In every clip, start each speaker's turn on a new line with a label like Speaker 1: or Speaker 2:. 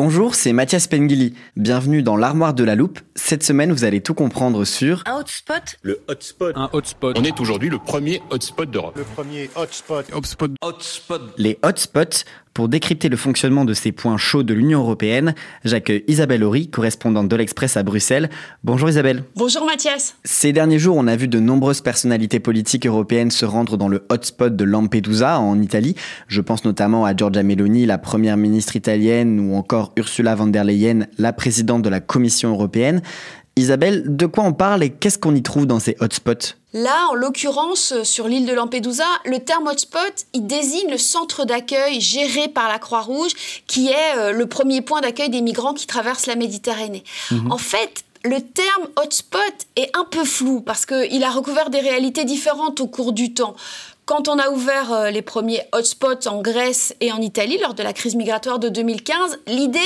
Speaker 1: Bonjour, c'est Mathias Pengili. Bienvenue dans l'armoire de la loupe. Cette semaine, vous allez tout comprendre sur
Speaker 2: Un hotspot
Speaker 3: Le hotspot.
Speaker 4: Un hotspot.
Speaker 3: On est aujourd'hui le premier hotspot d'Europe.
Speaker 5: Le premier hotspot.
Speaker 4: hotspot.
Speaker 2: Hotspot
Speaker 1: les hotspots. Pour décrypter le fonctionnement de ces points chauds de l'Union européenne, j'accueille Isabelle Horry, correspondante de l'Express à Bruxelles. Bonjour Isabelle.
Speaker 6: Bonjour Mathias.
Speaker 1: Ces derniers jours, on a vu de nombreuses personnalités politiques européennes se rendre dans le hotspot de Lampedusa en Italie. Je pense notamment à Giorgia Meloni, la première ministre italienne, ou encore Ursula von der Leyen, la présidente de la Commission européenne. Isabelle, de quoi on parle et qu'est-ce qu'on y trouve dans ces hotspots
Speaker 6: Là, en l'occurrence, euh, sur l'île de Lampedusa, le terme hotspot, il désigne le centre d'accueil géré par la Croix-Rouge, qui est euh, le premier point d'accueil des migrants qui traversent la Méditerranée. En fait, le terme hotspot est un peu flou parce qu'il a recouvert des réalités différentes au cours du temps. Quand on a ouvert euh, les premiers hotspots en Grèce et en Italie lors de la crise migratoire de 2015, l'idée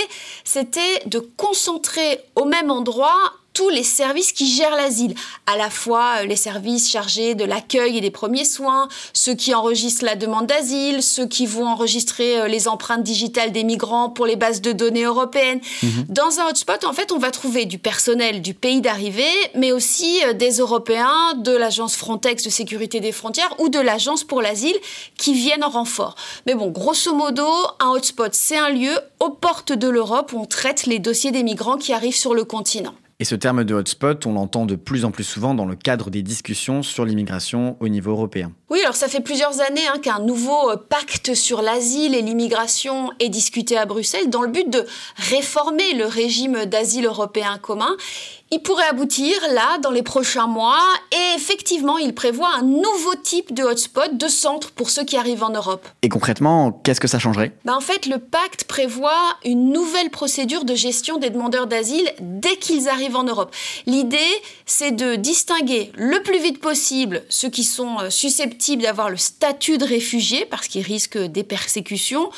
Speaker 6: c'était de concentrer au même endroit tous les services qui gèrent l'asile, à la fois euh, les services chargés de l'accueil et des premiers soins, ceux qui enregistrent la demande d'asile, ceux qui vont enregistrer euh, les empreintes digitales des migrants pour les bases de données européennes. Dans un hotspot, en fait, on va trouver du personnel du pays d'arrivée, mais aussi euh, des Européens, de l'agence Frontex de sécurité des frontières ou de l'agence pour l'asile qui viennent en renfort. Mais bon, grosso modo, un hotspot, c'est un lieu aux portes de l'Europe où on traite les dossiers des migrants qui arrivent sur le continent.
Speaker 1: Et ce terme de hotspot, on l'entend de plus en plus souvent dans le cadre des discussions sur l'immigration au niveau européen.
Speaker 6: Oui, alors ça fait plusieurs années hein, qu'un nouveau euh, pacte sur l'asile et l'immigration est discuté à Bruxelles dans le but de réformer le régime d'asile européen commun. Il pourrait aboutir là dans les prochains mois et effectivement, il prévoit un nouveau type de hotspot, de centre pour ceux qui arrivent en Europe.
Speaker 1: Et concrètement, qu'est-ce que ça changerait?
Speaker 6: Ben, en fait, le pacte prévoit une nouvelle procédure de gestion des demandeurs d'asile dès qu'ils arrivent en Europe. L'idée, c'est de distinguer le plus vite possible ceux qui sont euh, susceptibles d'avoir le statut de réfugié parce qu'ils risquent des persécutions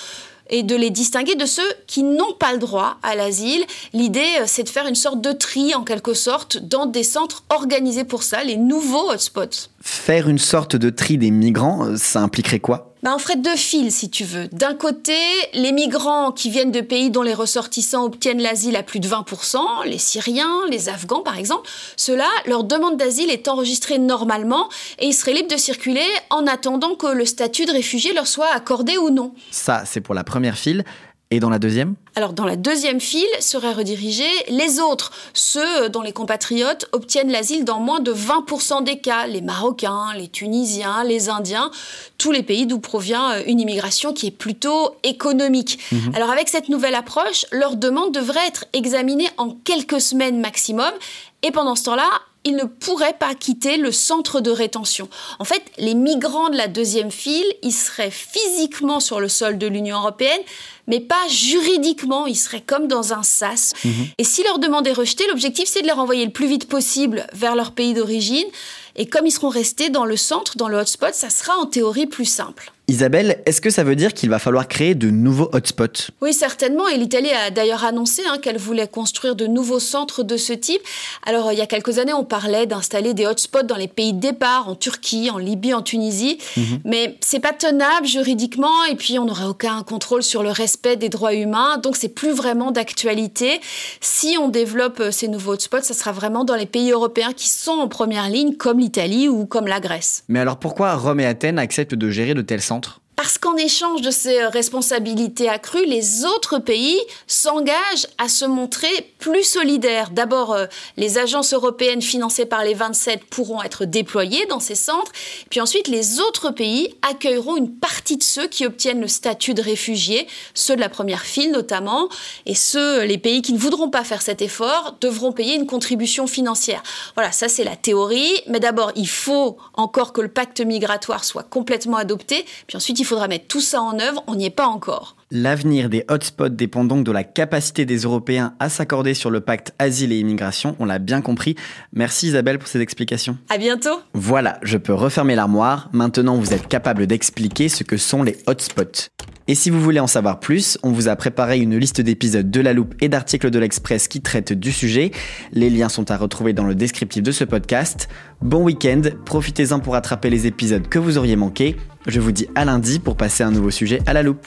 Speaker 6: et de les distinguer de ceux qui n'ont pas le droit à l'asile. L'idée, euh, c'est de faire une sorte de tri, en quelque sorte, dans des centres organisés pour ça, les nouveaux hotspots.
Speaker 1: Faire une sorte de tri des migrants, euh, ça impliquerait quoi?
Speaker 6: Ben, on ferait deux fils, si tu veux. D'un côté, les migrants qui viennent de pays dont les ressortissants obtiennent l'asile à plus de 20%, les Syriens, les Afghans par exemple, ceux-là, leur demande d'asile est enregistrée normalement et ils seraient libres de circuler en attendant que le statut de réfugié leur soit accordé ou non.
Speaker 1: Ça, c'est pour la première file. Et dans la deuxième
Speaker 6: Alors dans la deuxième file seraient redirigés les autres, ceux dont les compatriotes obtiennent l'asile dans moins de 20% des cas, les Marocains, les Tunisiens, les Indiens, tous les pays d'où provient euh, une immigration qui est plutôt économique. Alors avec cette nouvelle approche, leur demande devrait être examinée en quelques semaines maximum. Et pendant ce temps-là, ils ne pourraient pas quitter le centre de rétention. En fait, les migrants de la deuxième file, ils seraient physiquement sur le sol de l'Union européenne, mais pas juridiquement, ils seraient comme dans un sas. Et si leur demande est rejetée, l'objectif c'est de les renvoyer le plus vite possible vers leur pays d'origine. Et comme ils seront restés dans le centre, dans le hotspot, ça sera en théorie plus simple.
Speaker 1: Isabelle, est-ce que ça veut dire qu'il va falloir créer de nouveaux hotspots?
Speaker 6: Oui, certainement. Et l'Italie a d'ailleurs annoncé hein, qu'elle voulait construire de nouveaux centres de ce type. Alors, il y a quelques années, on parlait d'installer des hotspots dans les pays de départ, en Turquie, en Libye, en Tunisie. Mais mhm. Mais c'est pas tenable juridiquement. Et puis, on n'aurait aucun contrôle sur le respect des droits humains. Donc, c'est plus vraiment d'actualité. Si on développe euh, ces nouveaux hotspots, ça sera vraiment dans les pays européens qui sont en première ligne, comme l'Italie ou comme la Grèce.
Speaker 1: Mais alors, pourquoi Rome et Athènes acceptent de gérer de tels centres?
Speaker 6: Parce qu'en échange de ces responsabilités accrues, les autres pays s'engagent à se montrer plus solidaires. D'abord, euh, les agences européennes financées par les 27 pourront être déployées dans ces centres. Puis ensuite, les autres pays accueilleront une partie de ceux qui obtiennent le statut de réfugiés, ceux de la première file notamment. Et ceux, les pays qui ne voudront pas faire cet effort, devront payer une contribution financière. Voilà, ça c'est la théorie. Mais d'abord, il faut encore que le pacte migratoire soit complètement adopté. Puis ensuite, il faudra mettre tout ça en œuvre, on n'y est pas encore.
Speaker 1: L'avenir des hotspots dépend donc de la capacité des Européens à s'accorder sur le pacte asile et immigration, on l'a bien compris. Merci Isabelle pour ces explications.
Speaker 6: À bientôt.
Speaker 1: Voilà, je peux refermer l'armoire. Maintenant, vous êtes capable d'expliquer ce que sont les hotspots. Et si vous voulez en savoir plus, on vous a préparé une liste d'épisodes de La Loupe et d'articles de l'Express qui traitent du sujet. Les liens sont à retrouver dans le descriptif de ce podcast. Bon week-end, profitez-en pour attraper les épisodes que vous auriez manqués. Je vous dis à lundi pour passer un nouveau sujet à la loupe.